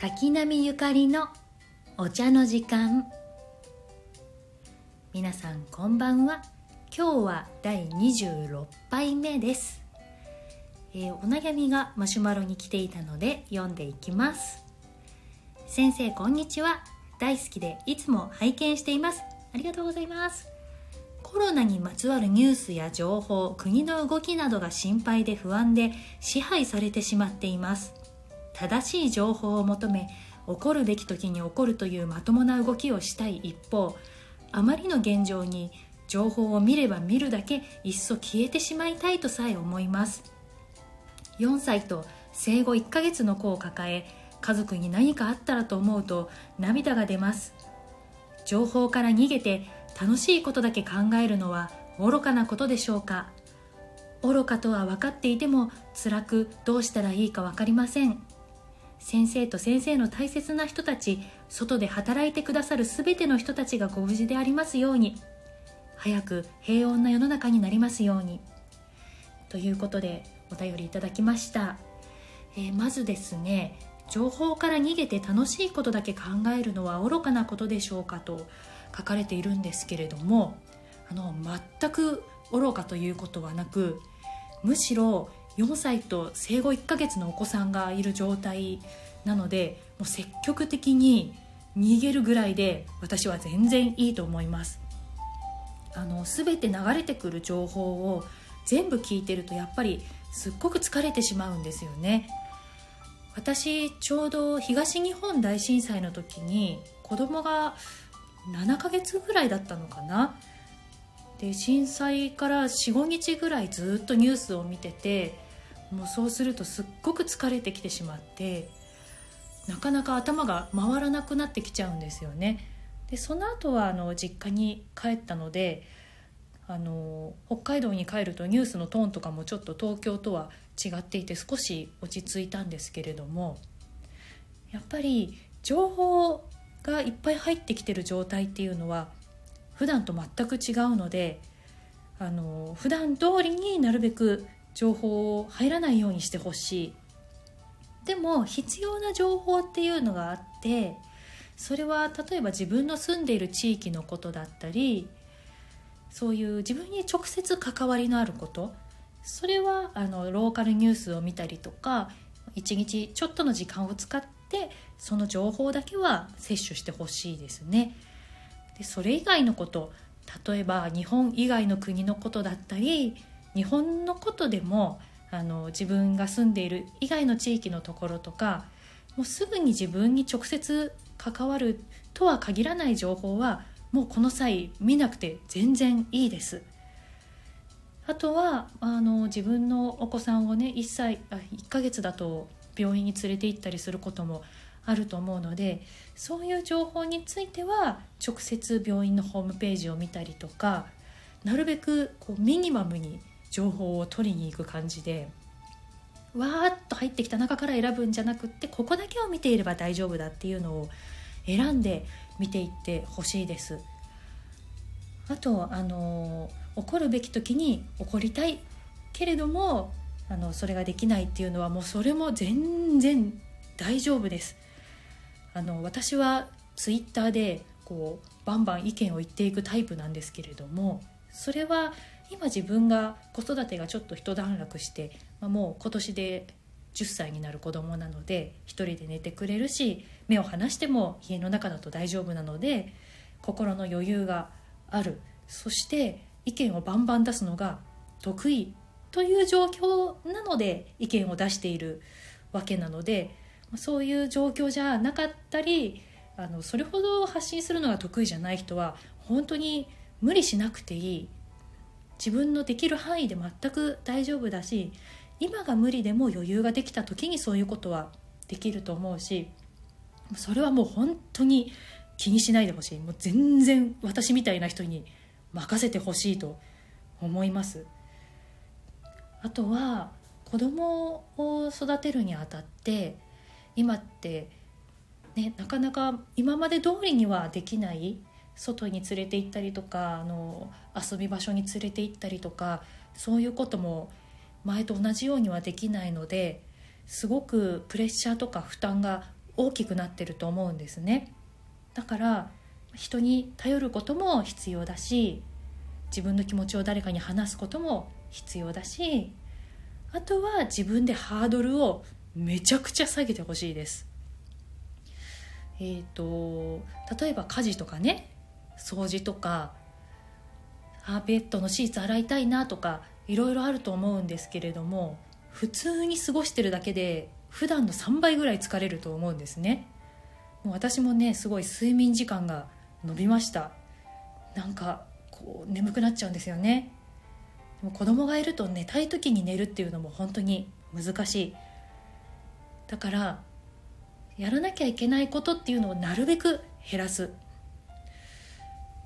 滝波ゆかりのお茶の時間。皆さんこんばんは。今日は第26杯目です、えーお悩みがマシュマロに来ていたので読んでいきます。先生こんにちは。大好きでいつも拝見しています。ありがとうございます。コロナにまつわるニュースや情報国の動きなどが心配で不安で支配されてしまっています。正しい情報を求め起こるべき時に起こるというまともな動きをしたい一方あまりの現状に情報を見れば見るだけいっそ消えてしまいたいとさえ思います。4歳と生後1ヶ月の子を抱え家族に何かあったらと思うと涙が出ます。情報から逃げて楽しいことだけ考えるのは愚かなことでしょうか。愚かとは分かっていても辛くどうしたらいいか分かりません。先生と先生の大切な人たち外で働いてくださる全ての人たちがご無事でありますように早く平穏な世の中になりますように。ということでお便りいただきました、えーまずですね情報から逃げて楽しいことだけ考えるのは愚かなことでしょうかと書かれているんですけれどもあの全く愚かということはなくむしろ4歳と生後1ヶ月のお子さんがいる状態なのでもう積極的に逃げるぐらいで私は全然いいと思います。あの全て流れてくる情報を全部聞いてるとやっぱりすっごく疲れてしまうんですよね。私ちょうど東日本大震災の時に子供が7ヶ月ぐらいだったのかな。で震災から45日ぐらいずっとニュースを見ててもうそうするとすっごく疲れてきてしまってなかなか頭が回らなくなってきちゃうんですよね。でその後はあの実家に帰ったのであの北海道に帰るとニュースのトーンとかもちょっと東京とは違っていて少し落ち着いたんですけれどもやっぱり情報がいっぱい入ってきてる状態っていうのは普段と全く違うのであの普段通りになるべく情報を入らないようにしてほしいでも必要な情報っていうのがあってそれは例えば自分の住んでいる地域のことだったりそういう自分に直接関わりのあることそれはあのローカルニュースを見たりとか一日ちょっとの時間を使ってその情報だけは摂取してほしいですね。でそれ以外のこと例えば日本以外の国のことだったり日本のことでもあの自分が住んでいる以外の地域のところとかもうすぐに自分に直接関わるとは限らない情報はもうこの際見なくて全然いいです。あとはあの自分のお子さんをね1歳あ1ヶ月だと病院に連れて行ったりすることもあると思うのでそういう情報については直接病院のホームページを見たりとかなるべくこうミニマムに情報を取りに行く感じでわーっと入ってきた中から選ぶんじゃなくってここだけを見ていれば大丈夫だっていうのを選んで見ていってほしいです。あとあの怒るべき時に怒りたいけれどもあのそれができないっていうのはもうそれも全然大丈夫です。あの私はツイッターでこうバンバン意見を言っていくタイプなんですけれどもそれは今自分が子育てがちょっと一段落して、まあ、もう今年で10歳になる子供なので一人で寝てくれるし目を離しても家の中だと大丈夫なので心の余裕がある。そして意見をバンバン出すのが得意という状況なので意見を出しているわけなのでそういう状況じゃなかったりあのそれほど発信するのが得意じゃない人は本当に無理しなくていい。自分のできる範囲で全く大丈夫だし今が無理でも余裕ができた時にそういうことはできると思うしそれはもう本当に気にしないでほしい。もう全然私みたいな人に任せてほしいと思います。あとは子供を育てるにあたって今ってねなかなか今まで通りにはできない外に連れて行ったりとかあの遊び場所に連れて行ったりとかそういうことも前と同じようにはできないのですごくプレッシャーとか負担が大きくなってると思うんですね。だから人に頼ることも必要だし自分の気持ちを誰かに話すことも必要だしあとは自分でハードルをめちゃくちゃ下げてほしいです。えっ、ー、と例えば家事とかね。掃除とかあベッドのシーツ洗いたいなとかいろいろあると思うんですけれども普通に過ごしてるだけで普段の3倍ぐらい疲れると思うんですね。もう私もねすごい睡眠時間が伸びました。なんかこう眠くなっちゃうんですよね。でも子供がいると寝たい時に寝るっていうのも本当に難しい。だからやらなきゃいけないことっていうのをなるべく減らす。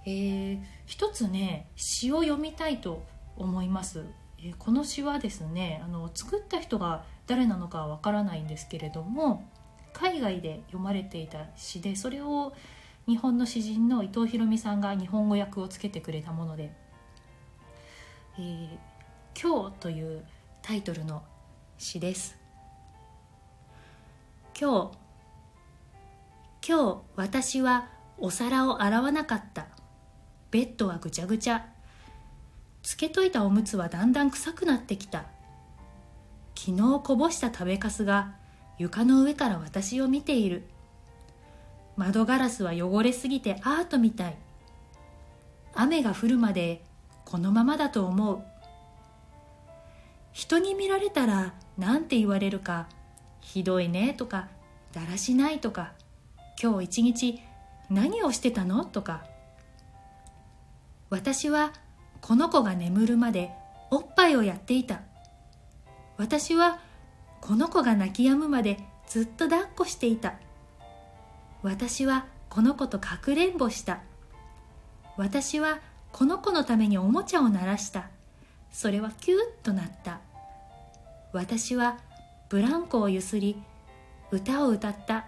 えー、一つね詩を読みたいと思います、えー、この詩はですねあの作った人が誰なのかわからないんですけれども海外で読まれていた詩でそれを日本の詩人の伊藤博美さんが日本語訳をつけてくれたもので「えー、今日」というタイトルの詩です。今日今日私はお皿を洗わなかった。ベッドはぐちゃぐちゃ。つけといたおむつはだんだん臭くなってきた。昨日こぼした食べかすが床の上から私を見ている。窓ガラスは汚れすぎてアートみたい。雨が降るまでこのままだと思う。人に見られたら何て言われるかひどいねとかだらしないとか今日一日何をしてたのとか。私はこの子が眠るまでおっぱいをやっていた。私はこの子が泣き止むまでずっと抱っこしていた。私はこの子とかくれんぼした。私はこの子のためにおもちゃを鳴らした。それはキューッとなった。私はブランコをゆすり歌を歌った。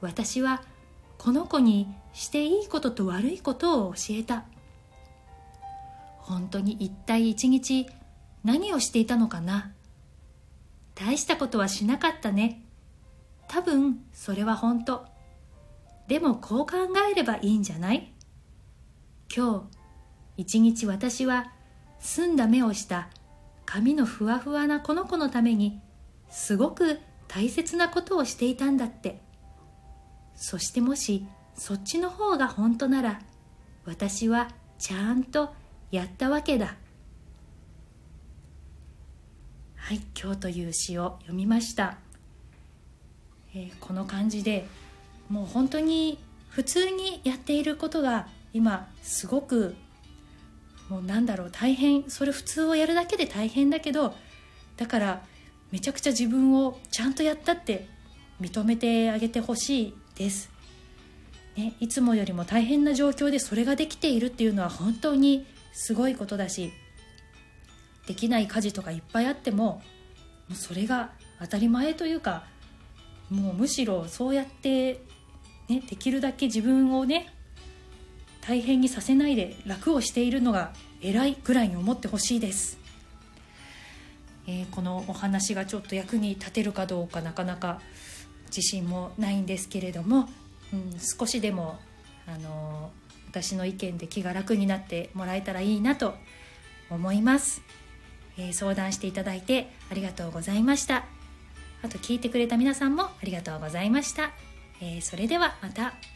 私はこの子にしていいことと悪いことを教えた。本当に一体一日何をしていたのかな？大したことはしなかったね。多分それは本当。でもこう考えればいいんじゃない？今日一日私は澄んだ目をした髪のふわふわなこの子のためにすごく大切なことをしていたんだって。そしてもしそっちの方が本当なら私はちゃんとやったわけだ。はい今日という詩を読みました、えー、この感じでもう本当に普通にやっていることが今すごくもうなんだろう大変それ普通をやるだけで大変だけどだからめちゃくちゃ自分をちゃんとやったって認めてあげてほしいです、ね、いつもよりも大変な状況でそれができているっていうのは本当にすごいことだしできない家事とかいっぱいあってももうそれが当たり前というかもうむしろそうやって、ね、できるだけ自分をね大変にさせないで楽をしているのが偉いぐらいに思ってほしいです、えー、このお話がちょっと役に立てるかどうかなかなか自信もないんですけれども、うん、少しでもあの私の意見で気が楽になってもらえたらいいなと思います。えー、相談していただいてありがとうございました。あと聞いてくれた皆さんもありがとうございました、えー、それではまた。